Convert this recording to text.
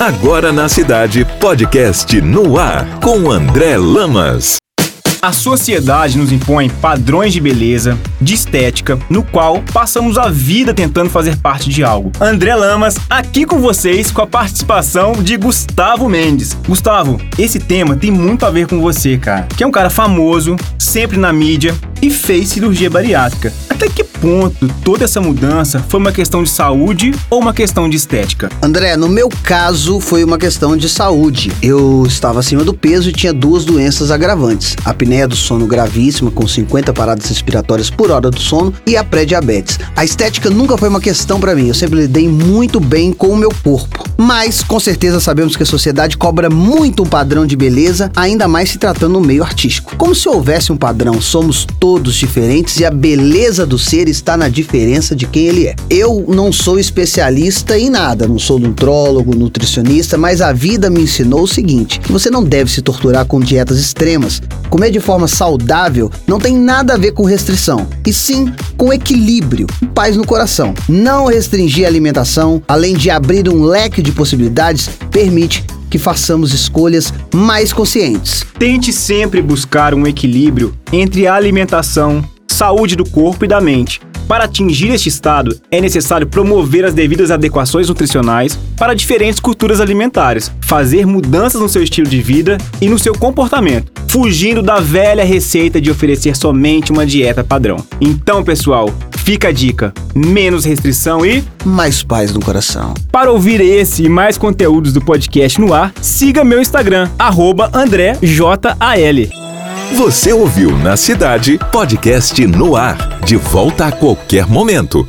Agora na cidade, podcast no ar com André Lamas. A sociedade nos impõe padrões de beleza, de estética, no qual passamos a vida tentando fazer parte de algo. André Lamas, aqui com vocês com a participação de Gustavo Mendes. Gustavo, esse tema tem muito a ver com você, cara. Que é um cara famoso, sempre na mídia e fez cirurgia bariátrica. Até que ponto toda essa mudança foi uma questão de saúde ou uma questão de estética? André, no meu caso foi uma questão de saúde. Eu estava acima do peso e tinha duas doenças agravantes: a apneia do sono gravíssima, com 50 paradas respiratórias por hora do sono, e a pré-diabetes. A estética nunca foi uma questão para mim, eu sempre lidei muito bem com o meu corpo. Mas com certeza sabemos que a sociedade cobra muito um padrão de beleza, ainda mais se tratando no meio artístico. Como se houvesse um padrão, somos todos diferentes e a beleza do ser está na diferença de quem ele é. Eu não sou especialista em nada, não sou nutrólogo, nutricionista, mas a vida me ensinou o seguinte: você não deve se torturar com dietas extremas. Comer de forma saudável não tem nada a ver com restrição, e sim com equilíbrio, paz no coração. Não restringir a alimentação, além de abrir um leque de possibilidades, permite que façamos escolhas mais conscientes. Tente sempre buscar um equilíbrio entre a alimentação, saúde do corpo e da mente. Para atingir este estado, é necessário promover as devidas adequações nutricionais para diferentes culturas alimentares, fazer mudanças no seu estilo de vida e no seu comportamento, fugindo da velha receita de oferecer somente uma dieta padrão. Então, pessoal, fica a dica: menos restrição e mais paz no coração. Para ouvir esse e mais conteúdos do podcast no ar, siga meu Instagram, AndréJAL. Você ouviu na cidade podcast no ar, de volta a qualquer momento.